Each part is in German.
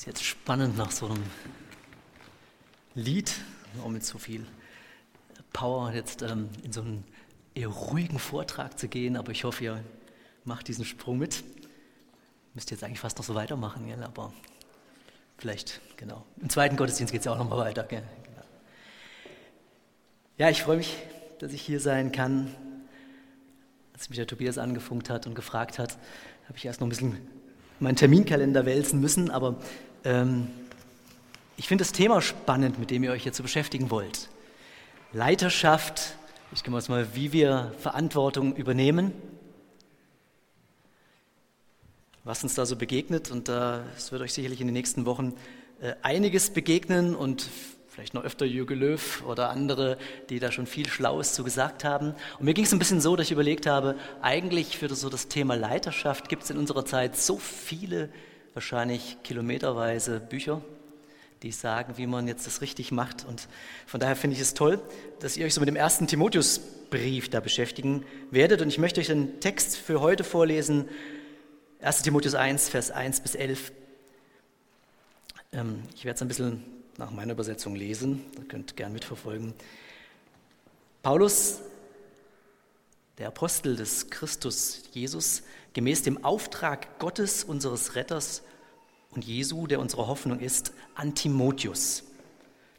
ist jetzt spannend nach so einem Lied, auch mit so viel Power, jetzt ähm, in so einen eher ruhigen Vortrag zu gehen, aber ich hoffe, ihr macht diesen Sprung mit. Müsst jetzt eigentlich fast noch so weitermachen, gell? aber vielleicht, genau. Im zweiten Gottesdienst geht es ja auch noch mal weiter. Gell? Genau. Ja, ich freue mich, dass ich hier sein kann. Als mich der Tobias angefunkt hat und gefragt hat, habe ich erst noch ein bisschen meinen Terminkalender wälzen müssen, aber ich finde das Thema spannend, mit dem ihr euch jetzt so beschäftigen wollt. Leiterschaft, ich komme mal, wie wir Verantwortung übernehmen, was uns da so begegnet. Und äh, es wird euch sicherlich in den nächsten Wochen äh, einiges begegnen und vielleicht noch öfter Jürgen Löw oder andere, die da schon viel Schlaues zu gesagt haben. Und mir ging es ein bisschen so, dass ich überlegt habe, eigentlich für so das Thema Leiterschaft gibt es in unserer Zeit so viele, wahrscheinlich kilometerweise Bücher, die sagen, wie man jetzt das richtig macht. Und von daher finde ich es toll, dass ihr euch so mit dem ersten Timotheusbrief da beschäftigen werdet. Und ich möchte euch den Text für heute vorlesen, 1 Timotheus 1, Vers 1 bis 11. Ähm, ich werde es ein bisschen nach meiner Übersetzung lesen. Ihr könnt gern mitverfolgen. Paulus, der Apostel des Christus Jesus, gemäß dem Auftrag Gottes, unseres Retters und Jesu, der unsere Hoffnung ist, an Timotheus.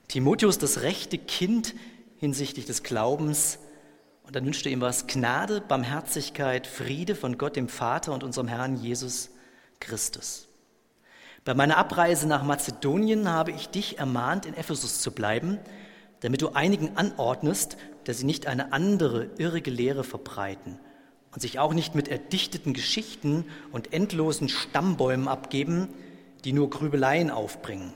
Timotheus, das rechte Kind hinsichtlich des Glaubens. Und dann wünschte ihm was Gnade, Barmherzigkeit, Friede von Gott, dem Vater und unserem Herrn Jesus Christus. Bei meiner Abreise nach Mazedonien habe ich dich ermahnt, in Ephesus zu bleiben, damit du einigen anordnest, dass sie nicht eine andere irrige Lehre verbreiten und sich auch nicht mit erdichteten Geschichten und endlosen Stammbäumen abgeben, die nur Grübeleien aufbringen,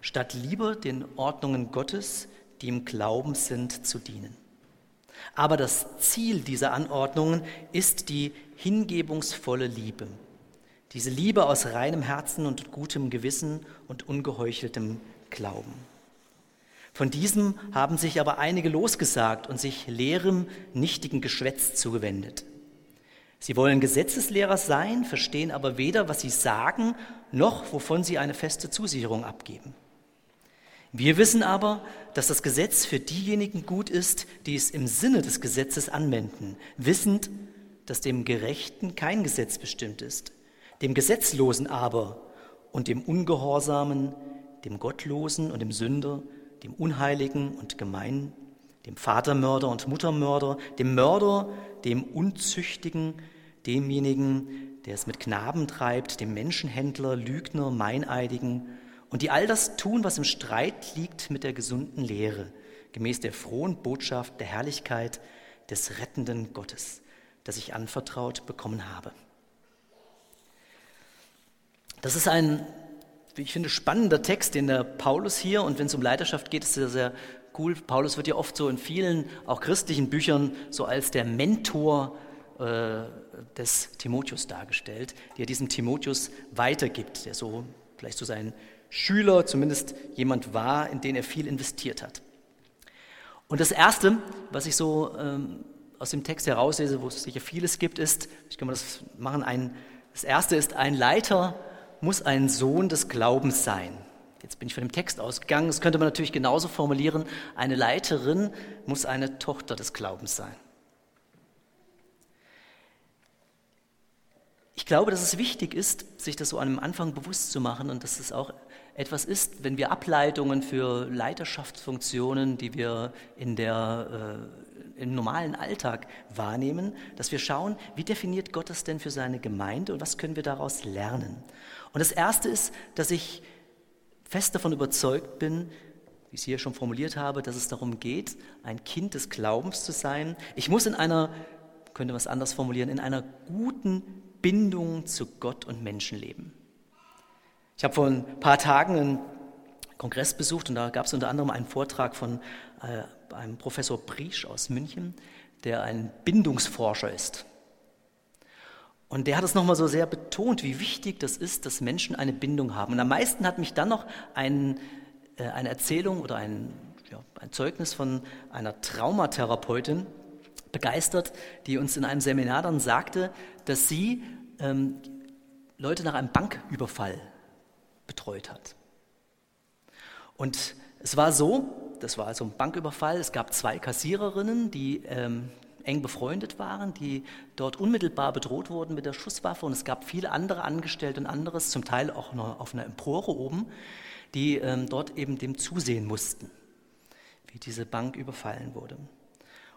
statt lieber den Ordnungen Gottes, die im Glauben sind, zu dienen. Aber das Ziel dieser Anordnungen ist die hingebungsvolle Liebe diese Liebe aus reinem Herzen und gutem Gewissen und ungeheucheltem Glauben. Von diesem haben sich aber einige losgesagt und sich leerem, nichtigen Geschwätz zugewendet. Sie wollen Gesetzeslehrer sein, verstehen aber weder, was sie sagen, noch wovon sie eine feste Zusicherung abgeben. Wir wissen aber, dass das Gesetz für diejenigen gut ist, die es im Sinne des Gesetzes anwenden, wissend, dass dem Gerechten kein Gesetz bestimmt ist, dem Gesetzlosen aber und dem Ungehorsamen, dem Gottlosen und dem Sünder, dem Unheiligen und Gemein, dem Vatermörder und Muttermörder, dem Mörder, dem Unzüchtigen, demjenigen, der es mit Knaben treibt, dem Menschenhändler, Lügner, Meineidigen und die all das tun, was im Streit liegt mit der gesunden Lehre, gemäß der frohen Botschaft der Herrlichkeit des rettenden Gottes, das ich anvertraut bekommen habe. Das ist ein, wie ich finde, spannender Text, den der Paulus hier, und wenn es um Leiterschaft geht, ist sehr, sehr cool. Paulus wird ja oft so in vielen, auch christlichen Büchern, so als der Mentor äh, des Timotheus dargestellt, der diesem Timotheus weitergibt, der so vielleicht so sein Schüler, zumindest jemand war, in den er viel investiert hat. Und das Erste, was ich so ähm, aus dem Text herauslese, wo es sicher vieles gibt, ist, ich kann mal das machen, ein, das Erste ist, ein Leiter muss ein Sohn des Glaubens sein. Jetzt bin ich von dem Text ausgegangen. Das könnte man natürlich genauso formulieren. Eine Leiterin muss eine Tochter des Glaubens sein. Ich glaube, dass es wichtig ist, sich das so am Anfang bewusst zu machen und dass es auch etwas ist, wenn wir Ableitungen für Leiterschaftsfunktionen, die wir in der, äh, im normalen Alltag wahrnehmen, dass wir schauen, wie definiert Gott das denn für seine Gemeinde und was können wir daraus lernen. Und das Erste ist, dass ich fest davon überzeugt bin, wie ich es hier schon formuliert habe, dass es darum geht, ein Kind des Glaubens zu sein. Ich muss in einer, könnte man es anders formulieren, in einer guten Bindung zu Gott und Menschen leben. Ich habe vor ein paar Tagen einen Kongress besucht und da gab es unter anderem einen Vortrag von äh, einem Professor Briesch aus München, der ein Bindungsforscher ist. Und der hat es nochmal so sehr betont, wie wichtig das ist, dass Menschen eine Bindung haben. Und am meisten hat mich dann noch ein, äh, eine Erzählung oder ein, ja, ein Zeugnis von einer Traumatherapeutin begeistert, die uns in einem Seminar dann sagte, dass sie ähm, Leute nach einem Banküberfall betreut hat. Und es war so, das war also ein Banküberfall, es gab zwei Kassiererinnen, die ähm, eng befreundet waren, die dort unmittelbar bedroht wurden mit der Schusswaffe und es gab viele andere Angestellte und anderes, zum Teil auch noch auf einer Empore oben, die ähm, dort eben dem zusehen mussten, wie diese Bank überfallen wurde.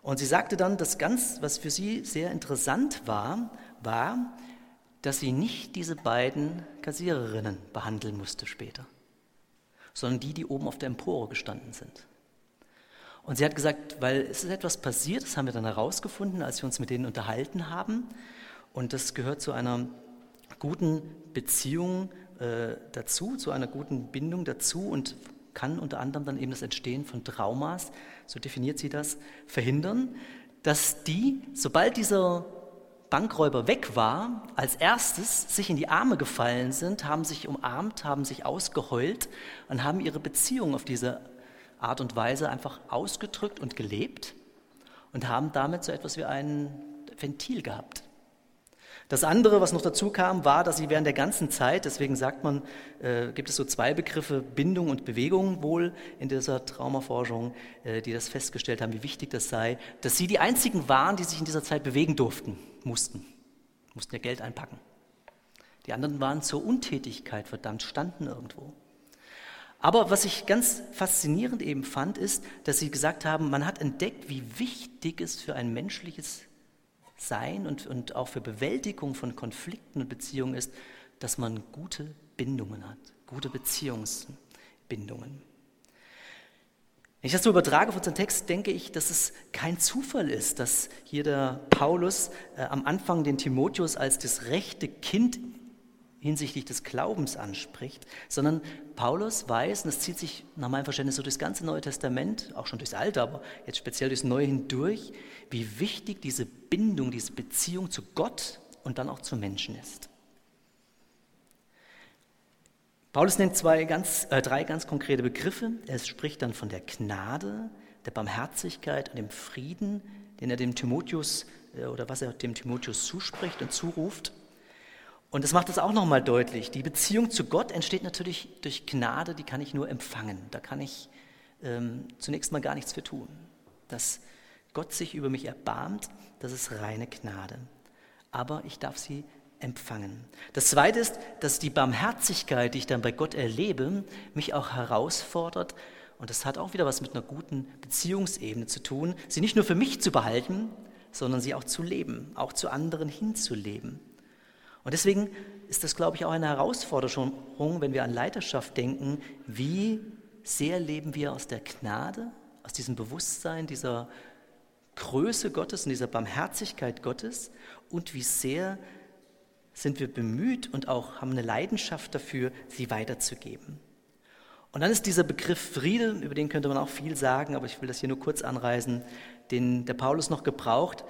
Und sie sagte dann, dass ganz, was für sie sehr interessant war, war, dass sie nicht diese beiden Kassiererinnen behandeln musste später, sondern die, die oben auf der Empore gestanden sind. Und sie hat gesagt, weil es ist etwas passiert, das haben wir dann herausgefunden, als wir uns mit denen unterhalten haben. Und das gehört zu einer guten Beziehung äh, dazu, zu einer guten Bindung dazu und kann unter anderem dann eben das Entstehen von Traumas, so definiert sie das, verhindern, dass die, sobald dieser Bankräuber weg war, als erstes sich in die Arme gefallen sind, haben sich umarmt, haben sich ausgeheult und haben ihre Beziehung auf diese Art und Weise einfach ausgedrückt und gelebt und haben damit so etwas wie ein Ventil gehabt. Das andere, was noch dazu kam, war, dass sie während der ganzen Zeit, deswegen sagt man, äh, gibt es so zwei Begriffe, Bindung und Bewegung wohl in dieser Traumaforschung, äh, die das festgestellt haben, wie wichtig das sei, dass sie die einzigen waren, die sich in dieser Zeit bewegen durften, mussten, mussten ja Geld einpacken. Die anderen waren zur Untätigkeit verdammt, standen irgendwo. Aber was ich ganz faszinierend eben fand, ist, dass Sie gesagt haben, man hat entdeckt, wie wichtig es für ein menschliches Sein und, und auch für Bewältigung von Konflikten und Beziehungen ist, dass man gute Bindungen hat, gute Beziehungsbindungen. Wenn ich das so übertrage auf unseren Text, denke ich, dass es kein Zufall ist, dass hier der Paulus äh, am Anfang den Timotheus als das rechte Kind hinsichtlich des Glaubens anspricht, sondern Paulus weiß, und das zieht sich nach meinem Verständnis so durchs ganze Neue Testament, auch schon durchs Alte, aber jetzt speziell durchs Neue hindurch, wie wichtig diese Bindung, diese Beziehung zu Gott und dann auch zu Menschen ist. Paulus nennt zwei ganz, äh, drei ganz konkrete Begriffe. Er spricht dann von der Gnade, der Barmherzigkeit und dem Frieden, den er dem Timotheus äh, oder was er dem Timotheus zuspricht und zuruft. Und das macht es auch nochmal deutlich. Die Beziehung zu Gott entsteht natürlich durch Gnade, die kann ich nur empfangen. Da kann ich ähm, zunächst mal gar nichts für tun. Dass Gott sich über mich erbarmt, das ist reine Gnade. Aber ich darf sie empfangen. Das Zweite ist, dass die Barmherzigkeit, die ich dann bei Gott erlebe, mich auch herausfordert. Und das hat auch wieder was mit einer guten Beziehungsebene zu tun, sie nicht nur für mich zu behalten, sondern sie auch zu leben, auch zu anderen hinzuleben. Und deswegen ist das, glaube ich, auch eine Herausforderung, wenn wir an Leiterschaft denken. Wie sehr leben wir aus der Gnade, aus diesem Bewusstsein dieser Größe Gottes und dieser Barmherzigkeit Gottes und wie sehr sind wir bemüht und auch haben eine Leidenschaft dafür, sie weiterzugeben. Und dann ist dieser Begriff Friede, über den könnte man auch viel sagen, aber ich will das hier nur kurz anreißen, den der Paulus noch gebraucht,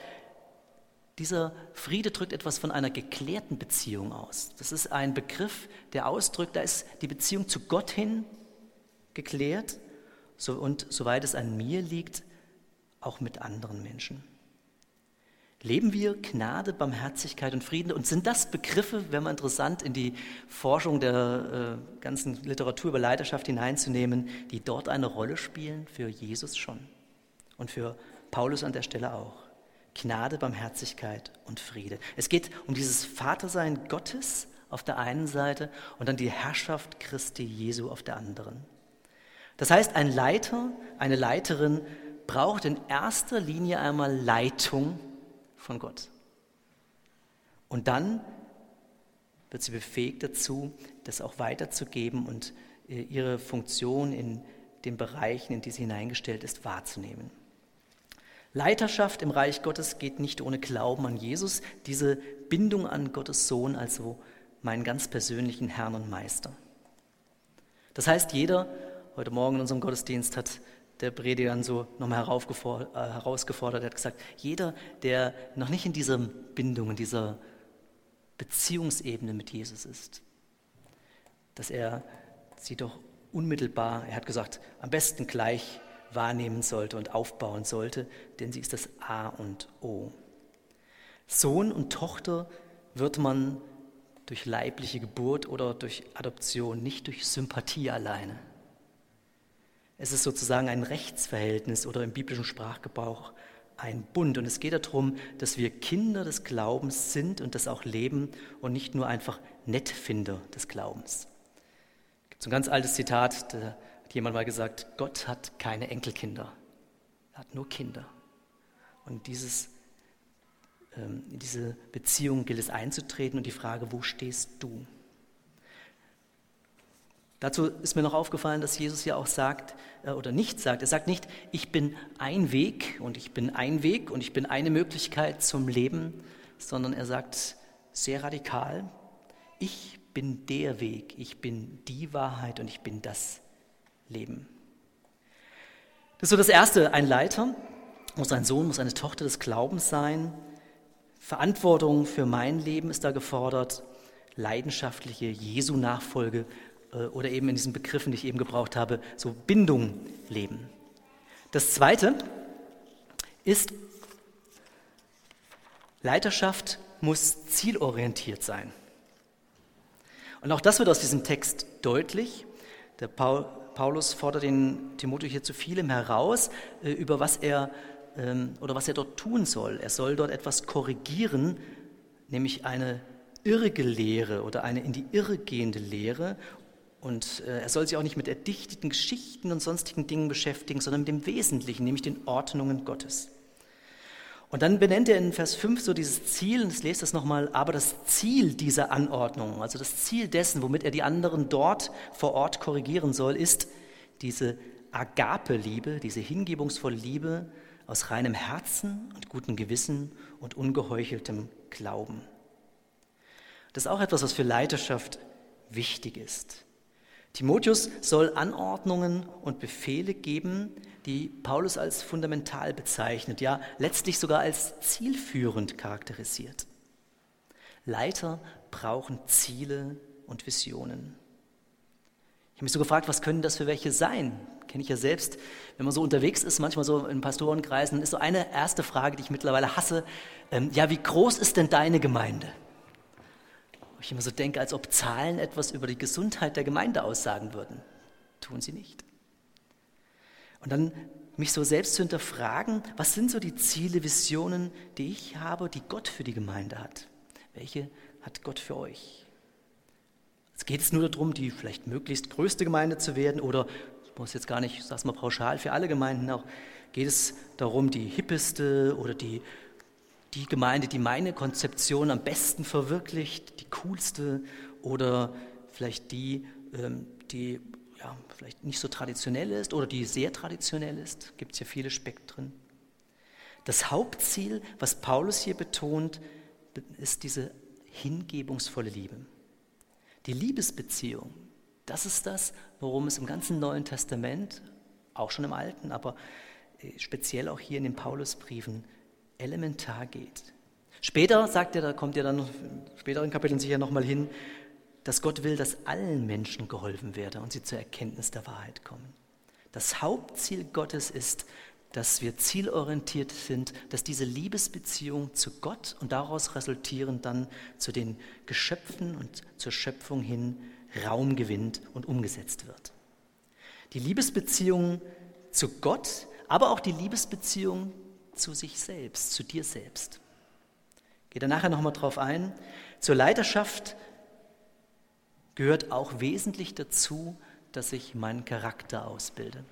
dieser Friede drückt etwas von einer geklärten Beziehung aus. Das ist ein Begriff, der ausdrückt, da ist die Beziehung zu Gott hin geklärt so, und soweit es an mir liegt, auch mit anderen Menschen. Leben wir Gnade, Barmherzigkeit und Frieden? Und sind das Begriffe, wäre mal interessant, in die Forschung der äh, ganzen Literatur über Leiterschaft hineinzunehmen, die dort eine Rolle spielen für Jesus schon und für Paulus an der Stelle auch? Gnade, Barmherzigkeit und Friede. Es geht um dieses Vatersein Gottes auf der einen Seite und dann die Herrschaft Christi Jesu auf der anderen. Das heißt, ein Leiter, eine Leiterin braucht in erster Linie einmal Leitung von Gott. Und dann wird sie befähigt dazu, das auch weiterzugeben und äh, ihre Funktion in den Bereichen, in die sie hineingestellt ist, wahrzunehmen. Leiterschaft im Reich Gottes geht nicht ohne Glauben an Jesus, diese Bindung an Gottes Sohn, also meinen ganz persönlichen Herrn und Meister. Das heißt, jeder, heute Morgen in unserem Gottesdienst hat der Prediger dann so nochmal äh, herausgefordert, er hat gesagt, jeder, der noch nicht in dieser Bindung, in dieser Beziehungsebene mit Jesus ist, dass er sie doch unmittelbar, er hat gesagt, am besten gleich wahrnehmen sollte und aufbauen sollte, denn sie ist das A und O. Sohn und Tochter wird man durch leibliche Geburt oder durch Adoption, nicht durch Sympathie alleine. Es ist sozusagen ein Rechtsverhältnis oder im biblischen Sprachgebrauch ein Bund. Und es geht darum, dass wir Kinder des Glaubens sind und das auch leben und nicht nur einfach Nettfinder des Glaubens. Es gibt so ein ganz altes Zitat, da hat jemand mal gesagt, Gott hat keine Enkelkinder, er hat nur Kinder. Und dieses ähm, in diese Beziehung gilt es einzutreten und die Frage, wo stehst du? Dazu ist mir noch aufgefallen, dass Jesus ja auch sagt, äh, oder nicht sagt, er sagt nicht, ich bin ein Weg und ich bin ein Weg und ich bin eine Möglichkeit zum Leben, sondern er sagt sehr radikal, ich bin der Weg, ich bin die Wahrheit und ich bin das Leben. Das ist so das Erste, ein Leiter muss ein Sohn, muss eine Tochter des Glaubens sein, Verantwortung für mein Leben ist da gefordert, leidenschaftliche Jesu-Nachfolge äh, oder eben in diesen Begriffen, die ich eben gebraucht habe, so Bindung leben. Das Zweite ist, Leiterschaft muss zielorientiert sein. Und auch das wird aus diesem Text deutlich. Der Paul, Paulus fordert den Timotheus hier zu vielem heraus, äh, über was er ähm, oder was er dort tun soll. Er soll dort etwas korrigieren, nämlich eine irrige Lehre oder eine in die Irre gehende Lehre. Und äh, er soll sich auch nicht mit erdichteten Geschichten und sonstigen Dingen beschäftigen, sondern mit dem Wesentlichen, nämlich den Ordnungen Gottes. Und dann benennt er in Vers 5 so dieses Ziel, und ich lese das nochmal, aber das Ziel dieser Anordnung, also das Ziel dessen, womit er die anderen dort vor Ort korrigieren soll, ist diese Agape-Liebe, diese hingebungsvolle Liebe, aus reinem Herzen und gutem Gewissen und ungeheucheltem Glauben. Das ist auch etwas, was für Leiterschaft wichtig ist. Timotheus soll Anordnungen und Befehle geben, die Paulus als fundamental bezeichnet, ja letztlich sogar als zielführend charakterisiert. Leiter brauchen Ziele und Visionen. Ich habe mich so gefragt, was können das für welche sein? kenne ich ja selbst, wenn man so unterwegs ist, manchmal so in Pastorenkreisen, ist so eine erste Frage, die ich mittlerweile hasse, ähm, ja, wie groß ist denn deine Gemeinde? Wo ich immer so denke, als ob Zahlen etwas über die Gesundheit der Gemeinde aussagen würden. Tun sie nicht. Und dann mich so selbst zu hinterfragen, was sind so die Ziele, Visionen, die ich habe, die Gott für die Gemeinde hat? Welche hat Gott für euch? Es geht es nur darum, die vielleicht möglichst größte Gemeinde zu werden oder muss jetzt gar nicht, ich sage mal pauschal, für alle Gemeinden auch, geht es darum, die hippeste oder die, die Gemeinde, die meine Konzeption am besten verwirklicht, die coolste oder vielleicht die, ähm, die ja, vielleicht nicht so traditionell ist oder die sehr traditionell ist. Gibt es ja viele Spektren. Das Hauptziel, was Paulus hier betont, ist diese hingebungsvolle Liebe. Die Liebesbeziehung, das ist das, worum es im ganzen Neuen Testament, auch schon im Alten, aber äh, speziell auch hier in den Paulusbriefen elementar geht. Später sagt er, da kommt ja dann in späteren Kapiteln sicher nochmal hin, dass Gott will, dass allen Menschen geholfen werde und sie zur Erkenntnis der Wahrheit kommen. Das Hauptziel Gottes ist, dass wir zielorientiert sind, dass diese Liebesbeziehung zu Gott und daraus resultierend dann zu den Geschöpfen und zur Schöpfung hin Raum gewinnt und umgesetzt wird. Die Liebesbeziehung zu Gott, aber auch die Liebesbeziehung zu sich selbst, zu dir selbst. Geht da nachher nochmal drauf ein. Zur Leiterschaft gehört auch wesentlich dazu, dass ich meinen Charakter ausbilde.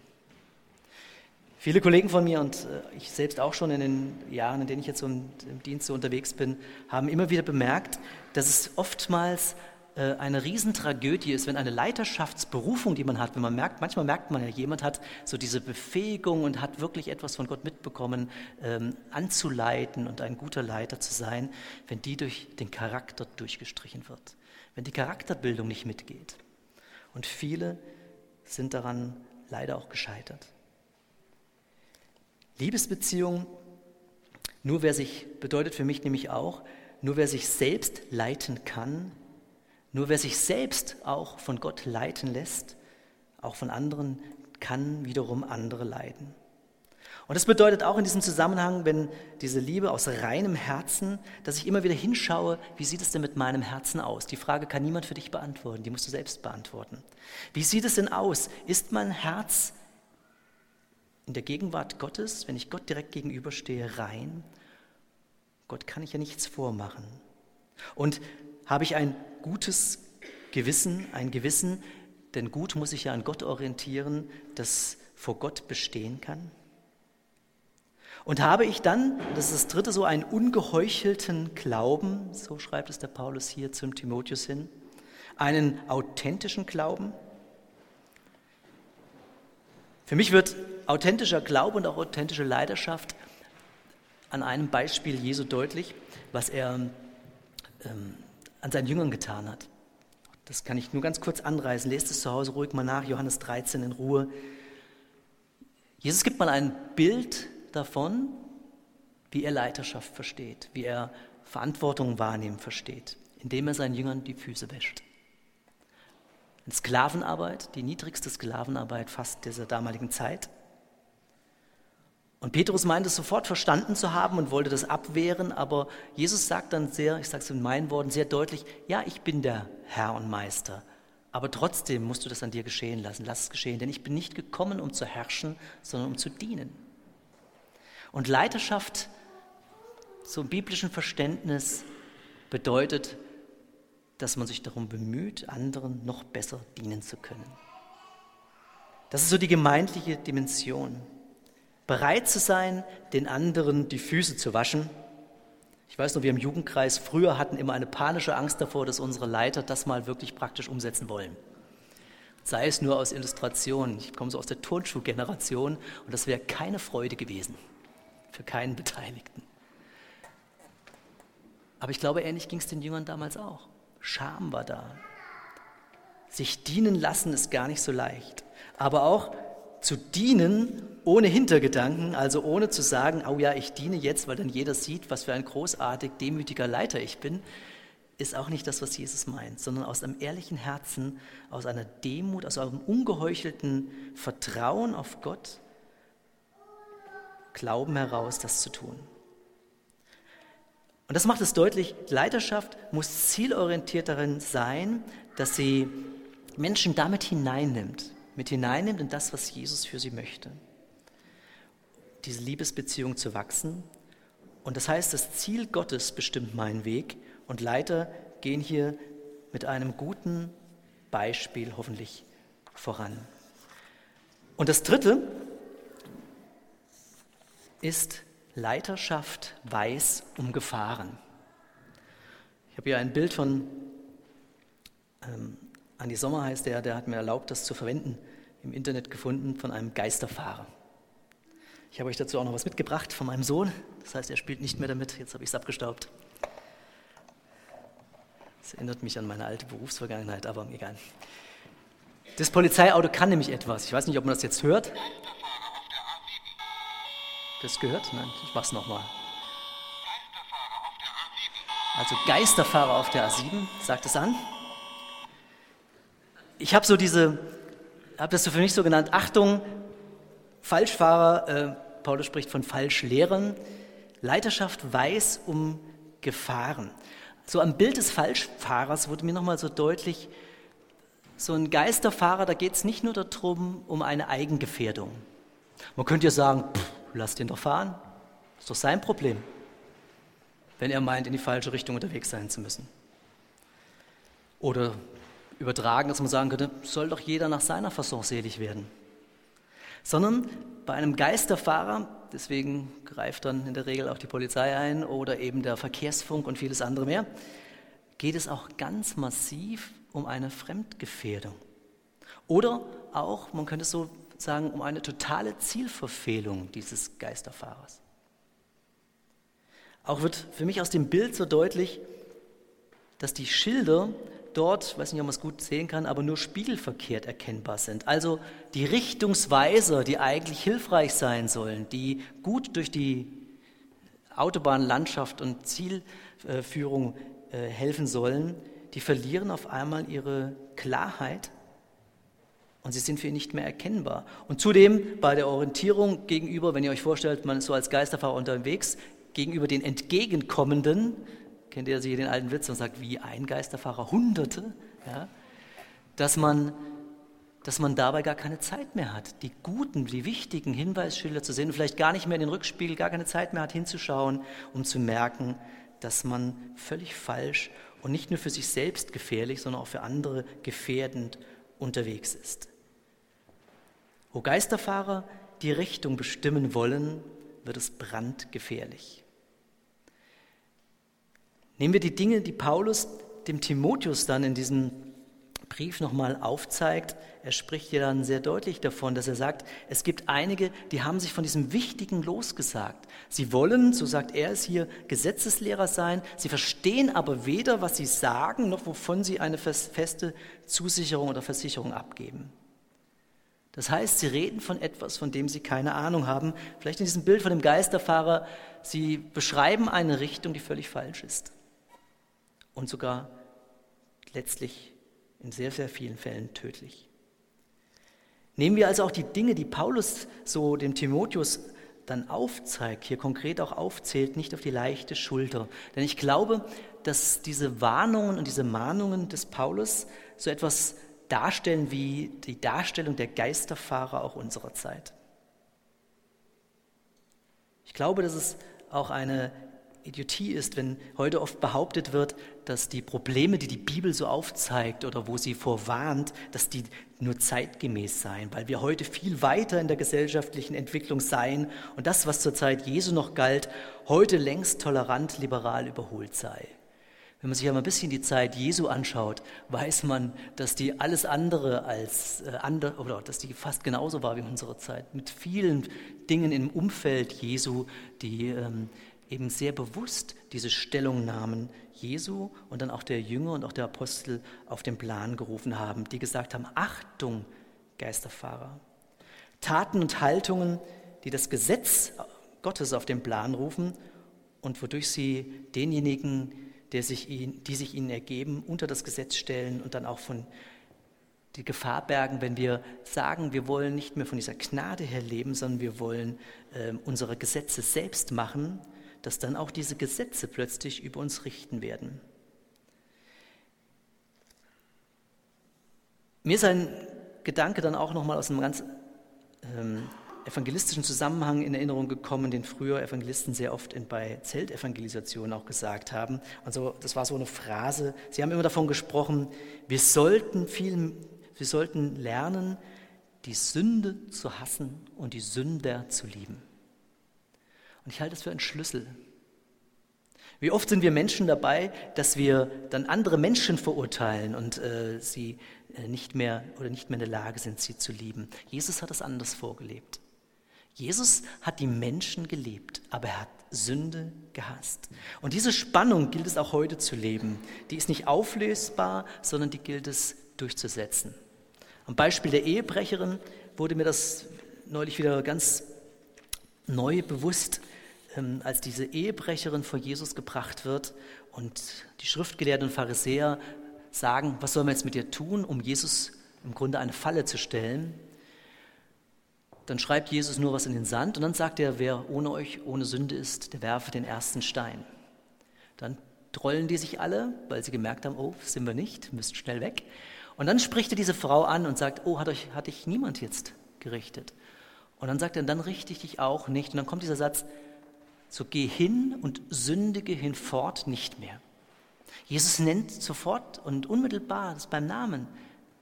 Viele Kollegen von mir und äh, ich selbst auch schon in den Jahren, in denen ich jetzt im Dienst so unterwegs bin, haben immer wieder bemerkt, dass es oftmals eine Riesentragödie ist, wenn eine Leiterschaftsberufung, die man hat, wenn man merkt, manchmal merkt man ja, jemand hat so diese Befähigung und hat wirklich etwas von Gott mitbekommen, ähm, anzuleiten und ein guter Leiter zu sein, wenn die durch den Charakter durchgestrichen wird, wenn die Charakterbildung nicht mitgeht. Und viele sind daran leider auch gescheitert. Liebesbeziehung, nur wer sich, bedeutet für mich nämlich auch, nur wer sich selbst leiten kann, nur wer sich selbst auch von Gott leiten lässt, auch von anderen, kann wiederum andere leiden. Und das bedeutet auch in diesem Zusammenhang, wenn diese Liebe aus reinem Herzen, dass ich immer wieder hinschaue, wie sieht es denn mit meinem Herzen aus? Die Frage kann niemand für dich beantworten, die musst du selbst beantworten. Wie sieht es denn aus? Ist mein Herz in der Gegenwart Gottes, wenn ich Gott direkt gegenüberstehe, rein? Gott kann ich ja nichts vormachen. Und habe ich ein gutes Gewissen, ein Gewissen, denn gut muss ich ja an Gott orientieren, das vor Gott bestehen kann? Und habe ich dann, das ist das dritte, so einen ungeheuchelten Glauben, so schreibt es der Paulus hier zum Timotheus hin, einen authentischen Glauben? Für mich wird authentischer Glaube und auch authentische Leidenschaft an einem Beispiel Jesu deutlich, was er ähm, an seinen Jüngern getan hat. Das kann ich nur ganz kurz anreißen. Lest es zu Hause ruhig mal nach, Johannes 13 in Ruhe. Jesus gibt mal ein Bild davon, wie er Leiterschaft versteht, wie er Verantwortung wahrnehmen versteht, indem er seinen Jüngern die Füße wäscht. In Sklavenarbeit, die niedrigste Sklavenarbeit fast dieser damaligen Zeit. Und Petrus meint es sofort verstanden zu haben und wollte das abwehren, aber Jesus sagt dann sehr, ich sage es in meinen Worten, sehr deutlich, ja, ich bin der Herr und Meister, aber trotzdem musst du das an dir geschehen lassen, lass es geschehen, denn ich bin nicht gekommen, um zu herrschen, sondern um zu dienen. Und Leiterschaft, im biblischen Verständnis, bedeutet, dass man sich darum bemüht, anderen noch besser dienen zu können. Das ist so die gemeindliche Dimension. Bereit zu sein, den anderen die Füße zu waschen. Ich weiß noch, wir im Jugendkreis früher hatten immer eine panische Angst davor, dass unsere Leiter das mal wirklich praktisch umsetzen wollen. Sei es nur aus Illustration. Ich komme so aus der Turnschuhgeneration und das wäre keine Freude gewesen für keinen Beteiligten. Aber ich glaube, ähnlich ging es den Jüngern damals auch. Scham war da. Sich dienen lassen ist gar nicht so leicht. Aber auch zu dienen ohne Hintergedanken, also ohne zu sagen, oh ja, ich diene jetzt, weil dann jeder sieht, was für ein großartig demütiger Leiter ich bin, ist auch nicht das, was Jesus meint, sondern aus einem ehrlichen Herzen, aus einer Demut, aus einem ungeheuchelten Vertrauen auf Gott Glauben heraus, das zu tun. Und das macht es deutlich, Leiterschaft muss zielorientiert darin sein, dass sie Menschen damit hineinnimmt, mit hineinnimmt in das, was Jesus für sie möchte. Diese Liebesbeziehung zu wachsen. Und das heißt, das Ziel Gottes bestimmt meinen Weg und Leiter gehen hier mit einem guten Beispiel hoffentlich voran. Und das Dritte, ist Leiterschaft weiß um Gefahren. Ich habe hier ein Bild von ähm, Andi Sommer heißt der, der hat mir erlaubt, das zu verwenden, im Internet gefunden von einem Geisterfahrer. Ich habe euch dazu auch noch was mitgebracht von meinem Sohn. Das heißt, er spielt nicht mehr damit. Jetzt habe ich es abgestaubt. Das erinnert mich an meine alte Berufsvergangenheit, aber egal. Das Polizeiauto kann nämlich etwas. Ich weiß nicht, ob man das jetzt hört. Das gehört? Nein, ich mach's nochmal. Also Geisterfahrer auf der A7, sagt es an. Ich habe so diese, habe das so für mich so genannt, Achtung, Falschfahrer, äh, Paulus spricht von Falschlehrern. Leiterschaft weiß um Gefahren. So am Bild des Falschfahrers wurde mir nochmal so deutlich, so ein Geisterfahrer, da geht es nicht nur darum, um eine Eigengefährdung. Man könnte ja sagen, pff, lass den doch fahren. Ist doch sein Problem, wenn er meint, in die falsche Richtung unterwegs sein zu müssen. Oder übertragen, dass man sagen könnte, soll doch jeder nach seiner Fasson selig werden. Sondern bei einem Geisterfahrer, deswegen greift dann in der Regel auch die Polizei ein oder eben der Verkehrsfunk und vieles andere mehr, geht es auch ganz massiv um eine Fremdgefährdung. Oder auch, man könnte es so sagen, um eine totale Zielverfehlung dieses Geisterfahrers. Auch wird für mich aus dem Bild so deutlich, dass die Schilder dort, weiß nicht, ob man es gut sehen kann, aber nur spiegelverkehrt erkennbar sind. Also die Richtungsweiser, die eigentlich hilfreich sein sollen, die gut durch die Autobahnlandschaft und Zielführung äh, helfen sollen, die verlieren auf einmal ihre Klarheit und sie sind für ihn nicht mehr erkennbar. Und zudem bei der Orientierung gegenüber, wenn ihr euch vorstellt, man ist so als Geisterfahrer unterwegs, gegenüber den Entgegenkommenden, kennt ihr sicher den alten Witz und sagt, wie ein Geisterfahrer, Hunderte, ja, dass man dass man dabei gar keine Zeit mehr hat, die guten, die wichtigen Hinweisschilder zu sehen vielleicht gar nicht mehr in den Rückspiegel, gar keine Zeit mehr hat hinzuschauen, um zu merken, dass man völlig falsch und nicht nur für sich selbst gefährlich, sondern auch für andere gefährdend unterwegs ist. Wo Geisterfahrer die Richtung bestimmen wollen, wird es brandgefährlich. Nehmen wir die Dinge, die Paulus dem Timotheus dann in diesem Brief nochmal aufzeigt. Er spricht hier dann sehr deutlich davon, dass er sagt, es gibt einige, die haben sich von diesem Wichtigen losgesagt. Sie wollen, so sagt er es hier, Gesetzeslehrer sein. Sie verstehen aber weder, was sie sagen, noch wovon sie eine feste Zusicherung oder Versicherung abgeben. Das heißt, sie reden von etwas, von dem sie keine Ahnung haben. Vielleicht in diesem Bild von dem Geisterfahrer, sie beschreiben eine Richtung, die völlig falsch ist. Und sogar letztlich in sehr, sehr vielen Fällen tödlich. Nehmen wir also auch die Dinge, die Paulus so dem Timotheus dann aufzeigt, hier konkret auch aufzählt, nicht auf die leichte Schulter. Denn ich glaube, dass diese Warnungen und diese Mahnungen des Paulus so etwas darstellen wie die Darstellung der Geisterfahrer auch unserer Zeit. Ich glaube, dass es auch eine Idiotie ist, wenn heute oft behauptet wird, dass die Probleme, die die Bibel so aufzeigt oder wo sie vorwarnt, dass die nur zeitgemäß seien, weil wir heute viel weiter in der gesellschaftlichen Entwicklung seien und das, was zur Zeit Jesu noch galt, heute längst tolerant, liberal überholt sei. Wenn man sich aber ein bisschen die Zeit Jesu anschaut, weiß man, dass die alles andere als äh, andere, oder dass die fast genauso war wie unsere Zeit, mit vielen Dingen im Umfeld Jesu, die ähm, eben sehr bewusst diese Stellungnahmen Jesu und dann auch der Jünger und auch der Apostel auf den Plan gerufen haben, die gesagt haben, Achtung, Geisterfahrer. Taten und Haltungen, die das Gesetz Gottes auf den Plan rufen und wodurch sie denjenigen, der sich ihn, die sich ihnen ergeben, unter das Gesetz stellen und dann auch von die Gefahr bergen, wenn wir sagen, wir wollen nicht mehr von dieser Gnade her leben, sondern wir wollen äh, unsere Gesetze selbst machen, dass dann auch diese Gesetze plötzlich über uns richten werden. Mir ist ein Gedanke dann auch nochmal aus einem ganz ähm, evangelistischen Zusammenhang in Erinnerung gekommen, den früher Evangelisten sehr oft in, bei Zeltevangelisationen auch gesagt haben. Also das war so eine Phrase. Sie haben immer davon gesprochen, wir sollten viel, wir sollten lernen, die Sünde zu hassen und die Sünder zu lieben. Und ich halte es für einen Schlüssel. Wie oft sind wir Menschen dabei, dass wir dann andere Menschen verurteilen und äh, sie äh, nicht mehr oder nicht mehr in der Lage sind, sie zu lieben. Jesus hat das anders vorgelebt. Jesus hat die Menschen gelebt, aber er hat Sünde gehasst. Und diese Spannung gilt es auch heute zu leben. Die ist nicht auflösbar, sondern die gilt es durchzusetzen. Am Beispiel der Ehebrecherin wurde mir das neulich wieder ganz neu bewusst ähm, als diese Ehebrecherin vor Jesus gebracht wird und die Schriftgelehrten und Pharisäer sagen, was sollen wir jetzt mit ihr tun, um Jesus im Grunde eine Falle zu stellen. Dann schreibt Jesus nur was in den Sand und dann sagt er, wer ohne euch ohne Sünde ist, der werfe den ersten Stein. Dann trollen die sich alle, weil sie gemerkt haben, oh, sind wir nicht, müssen schnell weg. Und dann spricht er diese Frau an und sagt, oh, hat euch, hat dich niemand jetzt gerichtet? Und dann sagt er, dann richte ich dich auch nicht. Und dann kommt dieser Satz, so geh hin und sündige hinfort nicht mehr. Jesus nennt sofort und unmittelbar das beim Namen.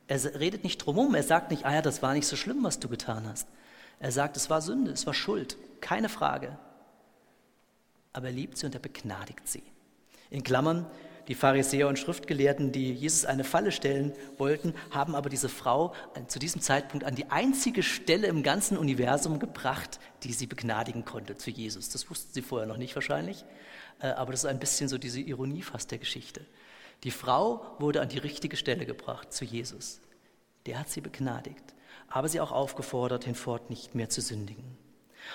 Er redet nicht drumherum, er sagt nicht, ah ja, das war nicht so schlimm, was du getan hast. Er sagt, es war Sünde, es war Schuld, keine Frage. Aber er liebt sie und er begnadigt sie. In Klammern, die Pharisäer und Schriftgelehrten, die Jesus eine Falle stellen wollten, haben aber diese Frau zu diesem Zeitpunkt an die einzige Stelle im ganzen Universum gebracht, die sie begnadigen konnte zu Jesus. Das wussten sie vorher noch nicht wahrscheinlich, äh, aber das ist ein bisschen so diese Ironie fast der Geschichte. Die Frau wurde an die richtige Stelle gebracht zu Jesus. Der hat sie begnadigt, aber sie auch aufgefordert, hinfort nicht mehr zu sündigen.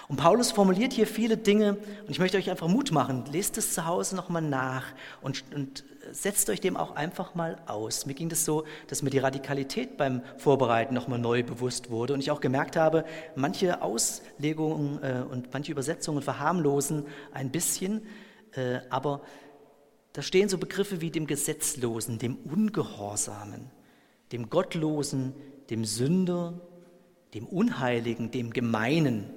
Und Paulus formuliert hier viele Dinge und ich möchte euch einfach Mut machen. Lest es zu Hause nochmal nach und, und setzt euch dem auch einfach mal aus. Mir ging das so, dass mir die Radikalität beim Vorbereiten nochmal neu bewusst wurde und ich auch gemerkt habe, manche Auslegungen äh, und manche Übersetzungen verharmlosen ein bisschen, äh, aber da stehen so Begriffe wie dem Gesetzlosen, dem Ungehorsamen, dem Gottlosen, dem Sünder, dem Unheiligen, dem Gemeinen,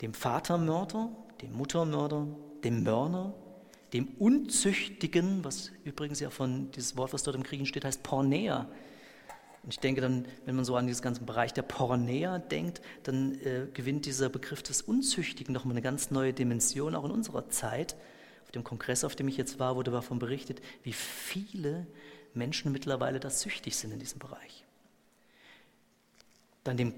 dem Vatermörder, dem Muttermörder, dem Mörner, dem Unzüchtigen, was übrigens ja von dieses Wort, was dort im Griechen steht, heißt Pornea. Und ich denke dann, wenn man so an diesen ganzen Bereich der Pornea denkt, dann äh, gewinnt dieser Begriff des Unzüchtigen nochmal eine ganz neue Dimension, auch in unserer Zeit. Auf dem Kongress, auf dem ich jetzt war, wurde davon berichtet, wie viele Menschen mittlerweile da süchtig sind in diesem Bereich. Dann dem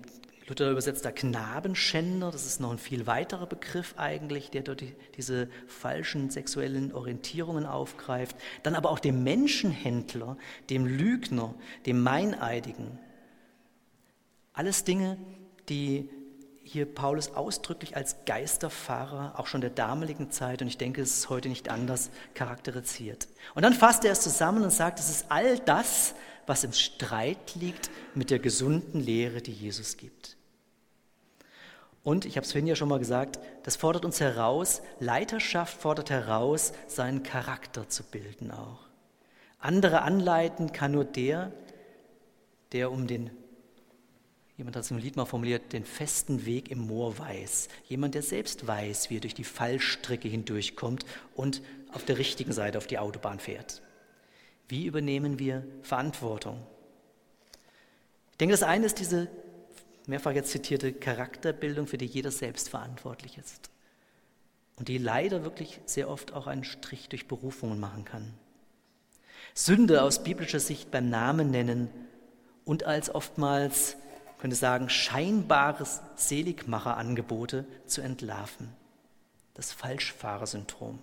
Luther übersetzt da Knabenschänder, das ist noch ein viel weiterer Begriff eigentlich, der dort die, diese falschen sexuellen Orientierungen aufgreift. Dann aber auch dem Menschenhändler, dem Lügner, dem Meineidigen. Alles Dinge, die hier Paulus ausdrücklich als Geisterfahrer auch schon der damaligen Zeit, und ich denke, es ist heute nicht anders, charakterisiert. Und dann fasst er es zusammen und sagt, es ist all das, was im Streit liegt mit der gesunden Lehre, die Jesus gibt. Und ich habe es vorhin ja schon mal gesagt, das fordert uns heraus, Leiterschaft fordert heraus, seinen Charakter zu bilden auch. Andere anleiten kann nur der, der um den, jemand hat es im Lied mal formuliert, den festen Weg im Moor weiß. Jemand, der selbst weiß, wie er durch die Fallstricke hindurchkommt und auf der richtigen Seite auf die Autobahn fährt. Wie übernehmen wir Verantwortung? Ich denke, das eine ist diese mehrfach jetzt zitierte Charakterbildung, für die jeder selbst verantwortlich ist. Und die leider wirklich sehr oft auch einen Strich durch Berufungen machen kann. Sünde aus biblischer Sicht beim Namen nennen und als oftmals, könnte sagen, scheinbares Seligmacherangebote zu entlarven. Das Falschfahrersyndrom,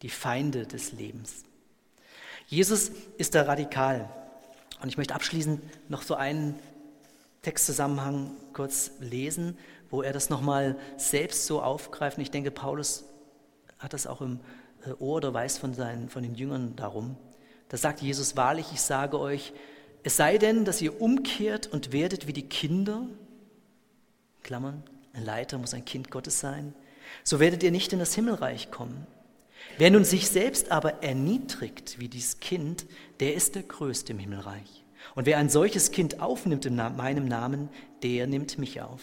die Feinde des Lebens. Jesus ist da radikal. Und ich möchte abschließend noch so einen Textzusammenhang kurz lesen, wo er das nochmal selbst so aufgreift. Und ich denke, Paulus hat das auch im äh, Ohr oder weiß von, seinen, von den Jüngern darum. Da sagt Jesus wahrlich, ich sage euch, es sei denn, dass ihr umkehrt und werdet wie die Kinder, Klammern, ein Leiter muss ein Kind Gottes sein, so werdet ihr nicht in das Himmelreich kommen. Wer nun sich selbst aber erniedrigt wie dieses Kind, der ist der Größte im Himmelreich. Und wer ein solches Kind aufnimmt in meinem Namen, der nimmt mich auf.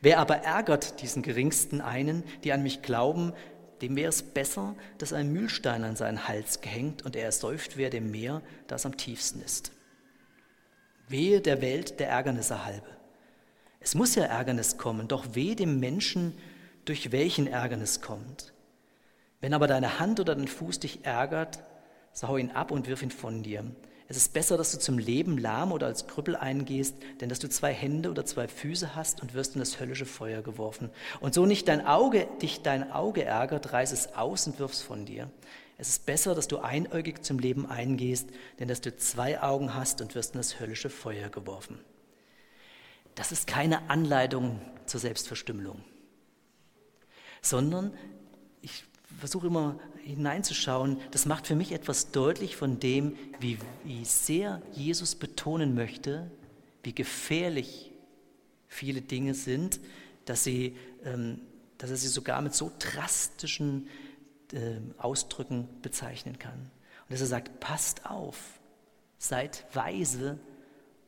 Wer aber ärgert diesen geringsten einen, die an mich glauben, dem wäre es besser, dass ein Mühlstein an seinen Hals gehängt und er ersäuft wäre dem Meer, das am tiefsten ist. Wehe der Welt der Ärgernisse halbe. Es muss ja Ärgernis kommen, doch weh dem Menschen, durch welchen Ärgernis kommt. Wenn aber deine Hand oder dein Fuß dich ärgert, so hau ihn ab und wirf ihn von dir. Es ist besser, dass du zum Leben lahm oder als Krüppel eingehst, denn dass du zwei Hände oder zwei Füße hast und wirst in das höllische Feuer geworfen. Und so nicht dein Auge, dich dein Auge ärgert, reiß es aus und wirf es von dir. Es ist besser, dass du einäugig zum Leben eingehst, denn dass du zwei Augen hast und wirst in das höllische Feuer geworfen. Das ist keine Anleitung zur Selbstverstümmelung, sondern ich versuche immer hineinzuschauen, das macht für mich etwas deutlich von dem, wie, wie sehr Jesus betonen möchte, wie gefährlich viele Dinge sind, dass, sie, ähm, dass er sie sogar mit so drastischen äh, Ausdrücken bezeichnen kann. Und dass er sagt, passt auf, seid weise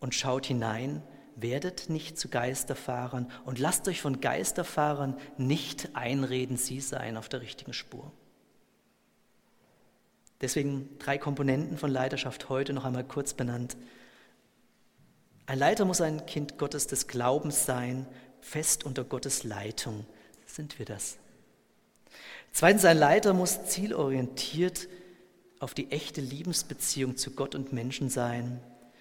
und schaut hinein, werdet nicht zu Geisterfahrern und lasst euch von Geisterfahrern nicht einreden, sie seien auf der richtigen Spur. Deswegen drei Komponenten von Leiterschaft heute noch einmal kurz benannt. Ein Leiter muss ein Kind Gottes des Glaubens sein, fest unter Gottes Leitung. Sind wir das? Zweitens, ein Leiter muss zielorientiert auf die echte Liebensbeziehung zu Gott und Menschen sein,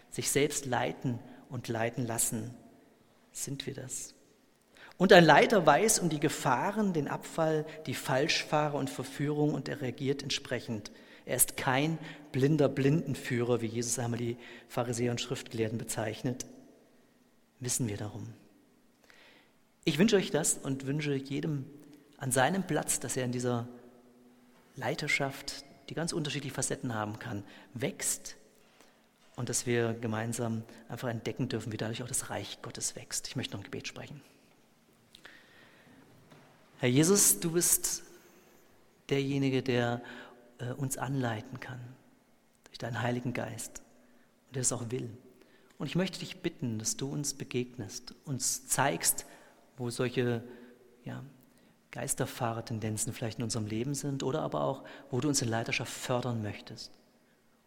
sich selbst leiten und leiten lassen. Sind wir das? Und ein Leiter weiß um die Gefahren, den Abfall, die Falschfahrer und Verführung und er reagiert entsprechend. Er ist kein blinder Blindenführer, wie Jesus einmal die Pharisäer und Schriftgelehrten bezeichnet. Wissen wir darum. Ich wünsche euch das und wünsche jedem an seinem Platz, dass er in dieser Leiterschaft, die ganz unterschiedliche Facetten haben kann, wächst und dass wir gemeinsam einfach entdecken dürfen, wie dadurch auch das Reich Gottes wächst. Ich möchte noch ein Gebet sprechen. Herr Jesus, du bist derjenige, der äh, uns anleiten kann durch deinen Heiligen Geist und der es auch will. Und ich möchte dich bitten, dass du uns begegnest, uns zeigst, wo solche ja, Geisterfahrertendenzen vielleicht in unserem Leben sind oder aber auch, wo du uns in Leiterschaft fördern möchtest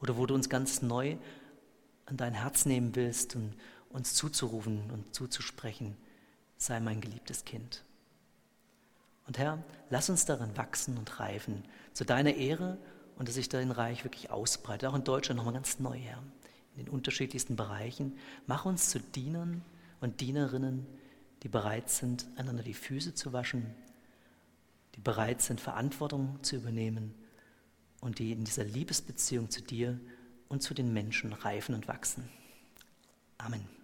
oder wo du uns ganz neu an dein Herz nehmen willst und uns zuzurufen und zuzusprechen, sei mein geliebtes Kind. Und Herr, lass uns darin wachsen und reifen, zu deiner Ehre und dass sich dein Reich wirklich ausbreitet, auch in Deutschland nochmal ganz neu, Herr, in den unterschiedlichsten Bereichen. Mach uns zu Dienern und Dienerinnen, die bereit sind, einander die Füße zu waschen, die bereit sind, Verantwortung zu übernehmen und die in dieser Liebesbeziehung zu dir und zu den Menschen reifen und wachsen. Amen.